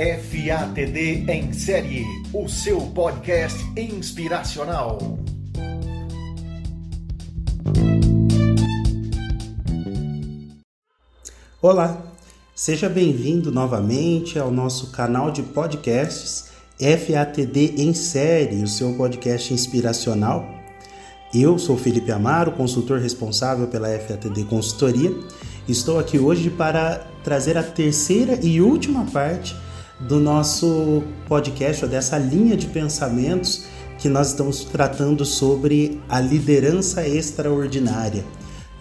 FATD em série, o seu podcast inspiracional. Olá, seja bem-vindo novamente ao nosso canal de podcasts FATD em série, o seu podcast inspiracional. Eu sou Felipe Amaro, consultor responsável pela FATD Consultoria. Estou aqui hoje para trazer a terceira e última parte do nosso podcast, ou dessa linha de pensamentos que nós estamos tratando sobre a liderança extraordinária.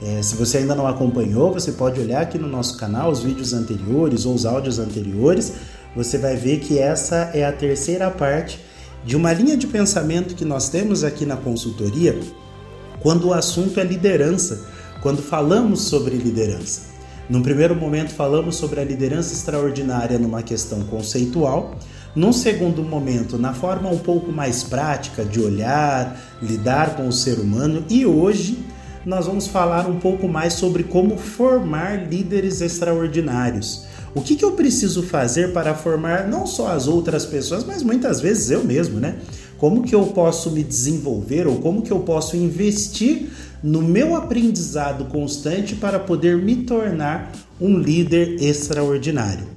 É, se você ainda não acompanhou, você pode olhar aqui no nosso canal os vídeos anteriores ou os áudios anteriores. Você vai ver que essa é a terceira parte de uma linha de pensamento que nós temos aqui na consultoria quando o assunto é liderança, quando falamos sobre liderança. Num primeiro momento, falamos sobre a liderança extraordinária numa questão conceitual. Num segundo momento, na forma um pouco mais prática de olhar, lidar com o ser humano. E hoje, nós vamos falar um pouco mais sobre como formar líderes extraordinários. O que, que, eu preciso fazer para formar não só as outras pessoas, mas muitas vezes eu mesmo, né? Como que eu posso me desenvolver ou como que eu posso investir no meu aprendizado constante para poder me tornar um líder extraordinário.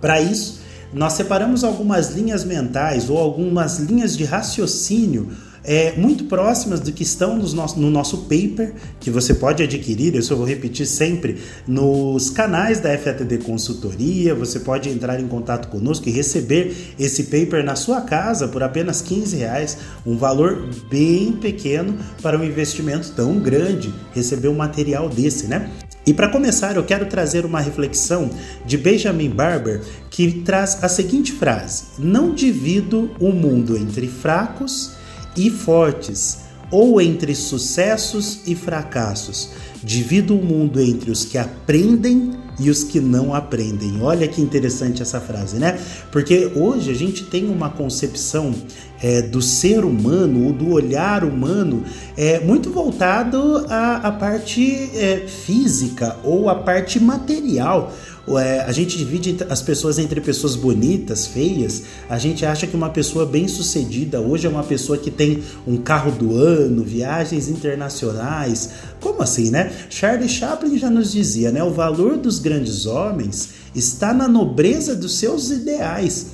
Para isso, nós separamos algumas linhas mentais ou algumas linhas de raciocínio é, muito próximas do que estão no nosso, no nosso paper, que você pode adquirir, eu vou repetir sempre, nos canais da FATD Consultoria. Você pode entrar em contato conosco e receber esse paper na sua casa por apenas 15 reais, um valor bem pequeno para um investimento tão grande, receber um material desse, né? E para começar, eu quero trazer uma reflexão de Benjamin Barber que traz a seguinte frase: Não divido o mundo entre fracos e fortes, ou entre sucessos e fracassos. Divido o mundo entre os que aprendem e os que não aprendem. Olha que interessante essa frase, né? Porque hoje a gente tem uma concepção é, do ser humano, ou do olhar humano, é, muito voltado à, à parte é, física ou à parte material. É, a gente divide as pessoas entre pessoas bonitas, feias. A gente acha que uma pessoa bem sucedida hoje é uma pessoa que tem um carro do ano, viagens internacionais. Como assim, né? Charlie Chaplin já nos dizia, né? O valor dos grandes homens está na nobreza dos seus ideais.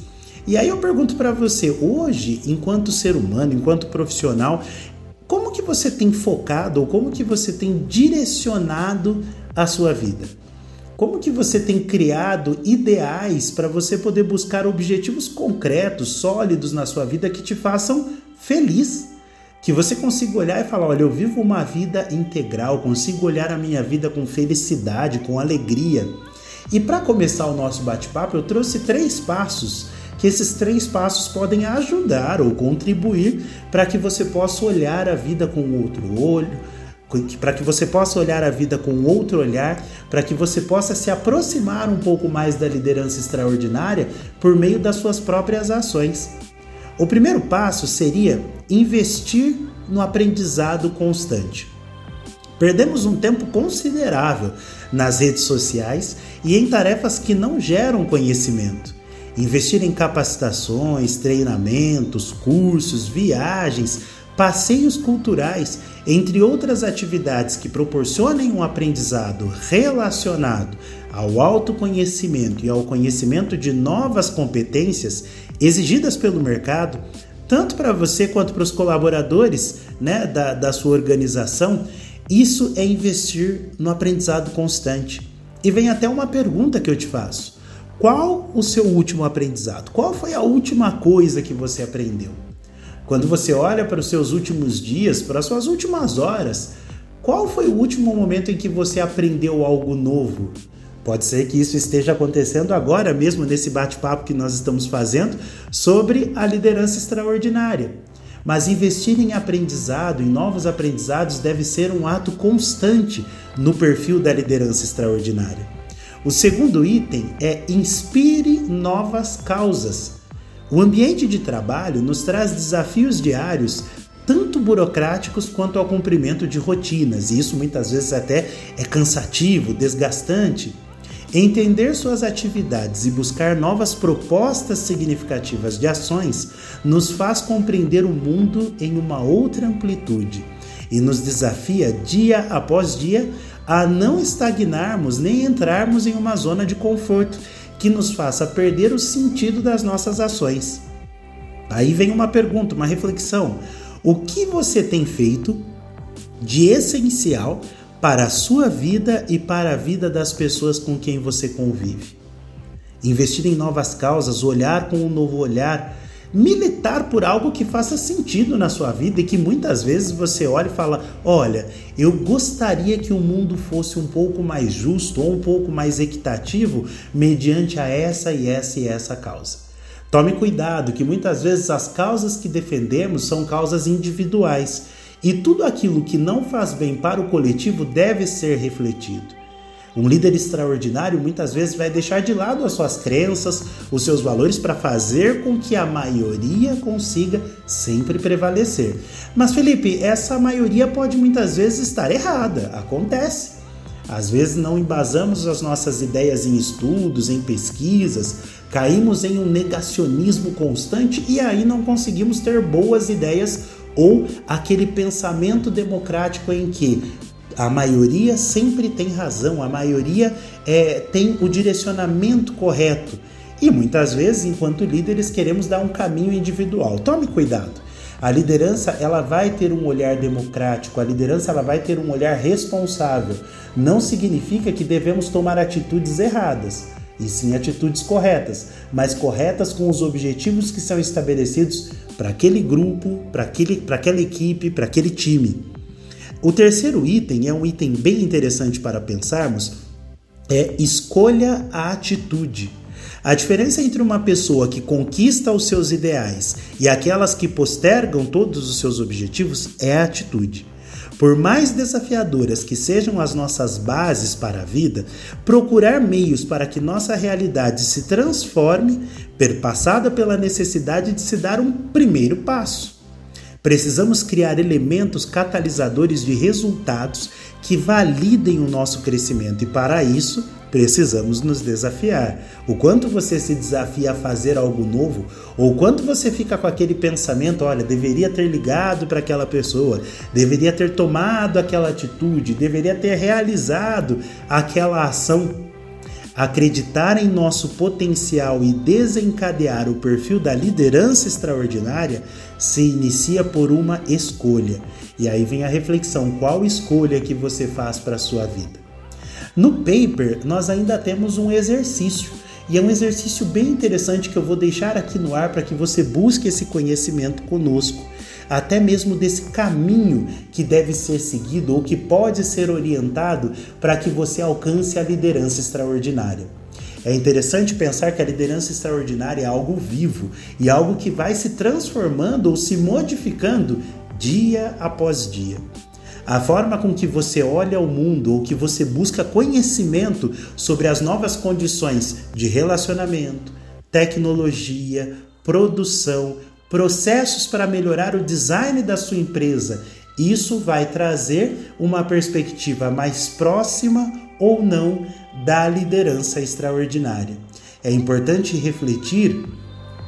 E aí eu pergunto para você, hoje, enquanto ser humano, enquanto profissional, como que você tem focado ou como que você tem direcionado a sua vida? Como que você tem criado ideais para você poder buscar objetivos concretos, sólidos na sua vida que te façam feliz? Que você consiga olhar e falar: olha, eu vivo uma vida integral, consigo olhar a minha vida com felicidade, com alegria. E para começar o nosso bate-papo, eu trouxe três passos que esses três passos podem ajudar ou contribuir para que você possa olhar a vida com outro olho, para que você possa olhar a vida com outro olhar, para que você possa se aproximar um pouco mais da liderança extraordinária por meio das suas próprias ações. O primeiro passo seria investir no aprendizado constante. Perdemos um tempo considerável nas redes sociais e em tarefas que não geram conhecimento. Investir em capacitações, treinamentos, cursos, viagens, passeios culturais, entre outras atividades que proporcionem um aprendizado relacionado ao autoconhecimento e ao conhecimento de novas competências exigidas pelo mercado, tanto para você quanto para os colaboradores né, da, da sua organização, isso é investir no aprendizado constante. E vem até uma pergunta que eu te faço. Qual o seu último aprendizado? Qual foi a última coisa que você aprendeu? Quando você olha para os seus últimos dias, para as suas últimas horas, qual foi o último momento em que você aprendeu algo novo? Pode ser que isso esteja acontecendo agora mesmo nesse bate-papo que nós estamos fazendo sobre a liderança extraordinária. Mas investir em aprendizado, em novos aprendizados, deve ser um ato constante no perfil da liderança extraordinária. O segundo item é inspire novas causas. O ambiente de trabalho nos traz desafios diários, tanto burocráticos quanto ao cumprimento de rotinas, e isso muitas vezes até é cansativo, desgastante. Entender suas atividades e buscar novas propostas significativas de ações nos faz compreender o mundo em uma outra amplitude e nos desafia dia após dia a não estagnarmos nem entrarmos em uma zona de conforto que nos faça perder o sentido das nossas ações. Aí vem uma pergunta, uma reflexão: o que você tem feito de essencial para a sua vida e para a vida das pessoas com quem você convive. Investir em novas causas, olhar com um novo olhar, militar por algo que faça sentido na sua vida e que muitas vezes você olha e fala: Olha, eu gostaria que o mundo fosse um pouco mais justo ou um pouco mais equitativo mediante a essa e essa e essa causa. Tome cuidado, que muitas vezes as causas que defendemos são causas individuais e tudo aquilo que não faz bem para o coletivo deve ser refletido. Um líder extraordinário muitas vezes vai deixar de lado as suas crenças, os seus valores para fazer com que a maioria consiga sempre prevalecer. Mas Felipe, essa maioria pode muitas vezes estar errada, acontece. Às vezes não embasamos as nossas ideias em estudos, em pesquisas, caímos em um negacionismo constante e aí não conseguimos ter boas ideias ou aquele pensamento democrático em que a maioria sempre tem razão, a maioria é, tem o direcionamento correto. E muitas vezes, enquanto líderes, queremos dar um caminho individual. Tome cuidado. A liderança ela vai ter um olhar democrático, a liderança ela vai ter um olhar responsável. Não significa que devemos tomar atitudes erradas, e sim atitudes corretas, mas corretas com os objetivos que são estabelecidos para aquele grupo, para aquela equipe, para aquele time. O terceiro item é um item bem interessante para pensarmos, é escolha a atitude. A diferença entre uma pessoa que conquista os seus ideais e aquelas que postergam todos os seus objetivos é a atitude. Por mais desafiadoras que sejam as nossas bases para a vida, procurar meios para que nossa realidade se transforme, perpassada pela necessidade de se dar um primeiro passo. Precisamos criar elementos catalisadores de resultados que validem o nosso crescimento e, para isso, precisamos nos desafiar. O quanto você se desafia a fazer algo novo, ou quanto você fica com aquele pensamento, olha, deveria ter ligado para aquela pessoa, deveria ter tomado aquela atitude, deveria ter realizado aquela ação. Acreditar em nosso potencial e desencadear o perfil da liderança extraordinária se inicia por uma escolha. E aí vem a reflexão: qual escolha que você faz para a sua vida? No paper, nós ainda temos um exercício. E é um exercício bem interessante que eu vou deixar aqui no ar para que você busque esse conhecimento conosco, até mesmo desse caminho que deve ser seguido ou que pode ser orientado para que você alcance a liderança extraordinária. É interessante pensar que a liderança extraordinária é algo vivo e algo que vai se transformando ou se modificando dia após dia. A forma com que você olha o mundo ou que você busca conhecimento sobre as novas condições de relacionamento, tecnologia, produção, processos para melhorar o design da sua empresa, isso vai trazer uma perspectiva mais próxima ou não da liderança extraordinária. É importante refletir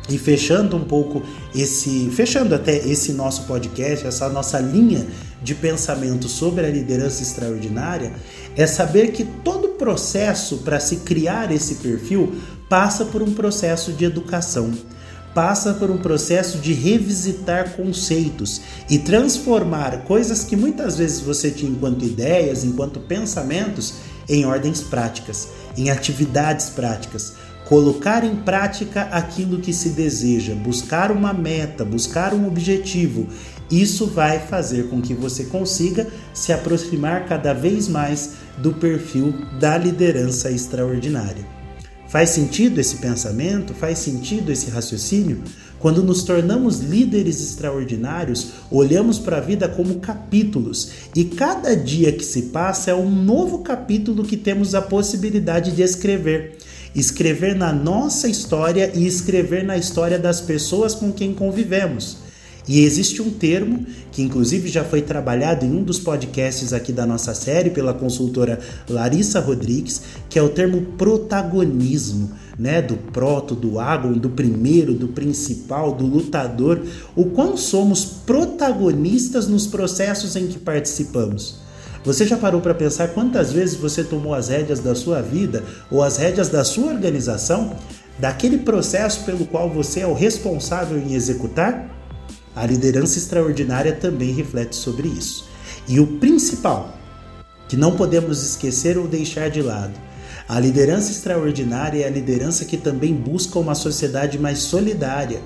e fechando um pouco esse, fechando até esse nosso podcast, essa nossa linha de pensamento sobre a liderança extraordinária, é saber que todo processo para se criar esse perfil passa por um processo de educação, passa por um processo de revisitar conceitos e transformar coisas que muitas vezes você tinha enquanto ideias, enquanto pensamentos, em ordens práticas, em atividades práticas colocar em prática aquilo que se deseja, buscar uma meta, buscar um objetivo. Isso vai fazer com que você consiga se aproximar cada vez mais do perfil da liderança extraordinária. Faz sentido esse pensamento? Faz sentido esse raciocínio? Quando nos tornamos líderes extraordinários, olhamos para a vida como capítulos e cada dia que se passa é um novo capítulo que temos a possibilidade de escrever escrever na nossa história e escrever na história das pessoas com quem convivemos. E existe um termo que, inclusive, já foi trabalhado em um dos podcasts aqui da nossa série pela consultora Larissa Rodrigues, que é o termo protagonismo, né? Do proto, do agon, do primeiro, do principal, do lutador. O quão somos protagonistas nos processos em que participamos. Você já parou para pensar quantas vezes você tomou as rédeas da sua vida ou as rédeas da sua organização, daquele processo pelo qual você é o responsável em executar? A liderança extraordinária também reflete sobre isso. E o principal, que não podemos esquecer ou deixar de lado, a liderança extraordinária é a liderança que também busca uma sociedade mais solidária,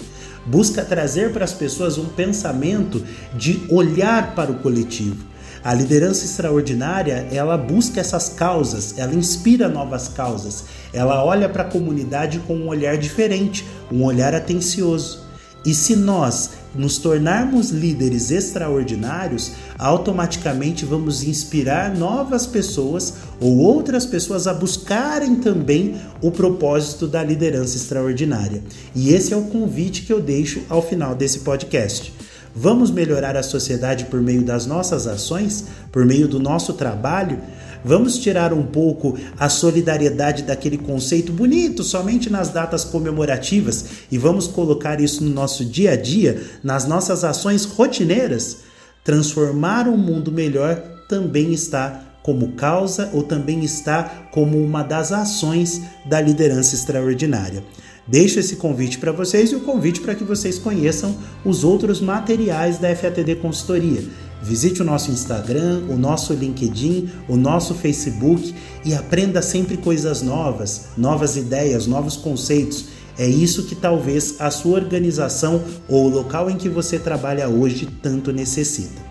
busca trazer para as pessoas um pensamento de olhar para o coletivo. A liderança extraordinária, ela busca essas causas, ela inspira novas causas, ela olha para a comunidade com um olhar diferente, um olhar atencioso. E se nós nos tornarmos líderes extraordinários, automaticamente vamos inspirar novas pessoas ou outras pessoas a buscarem também o propósito da liderança extraordinária. E esse é o convite que eu deixo ao final desse podcast. Vamos melhorar a sociedade por meio das nossas ações, por meio do nosso trabalho? Vamos tirar um pouco a solidariedade daquele conceito bonito somente nas datas comemorativas e vamos colocar isso no nosso dia a dia, nas nossas ações rotineiras? Transformar um mundo melhor também está como causa ou também está como uma das ações da liderança extraordinária. Deixo esse convite para vocês e o convite para que vocês conheçam os outros materiais da FATD Consultoria. Visite o nosso Instagram, o nosso LinkedIn, o nosso Facebook e aprenda sempre coisas novas, novas ideias, novos conceitos. É isso que talvez a sua organização ou o local em que você trabalha hoje tanto necessita.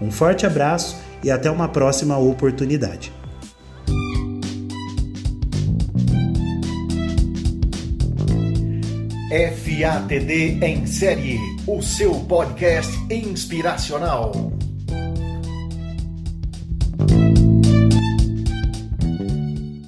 Um forte abraço e até uma próxima oportunidade. FATD em série, o seu podcast inspiracional.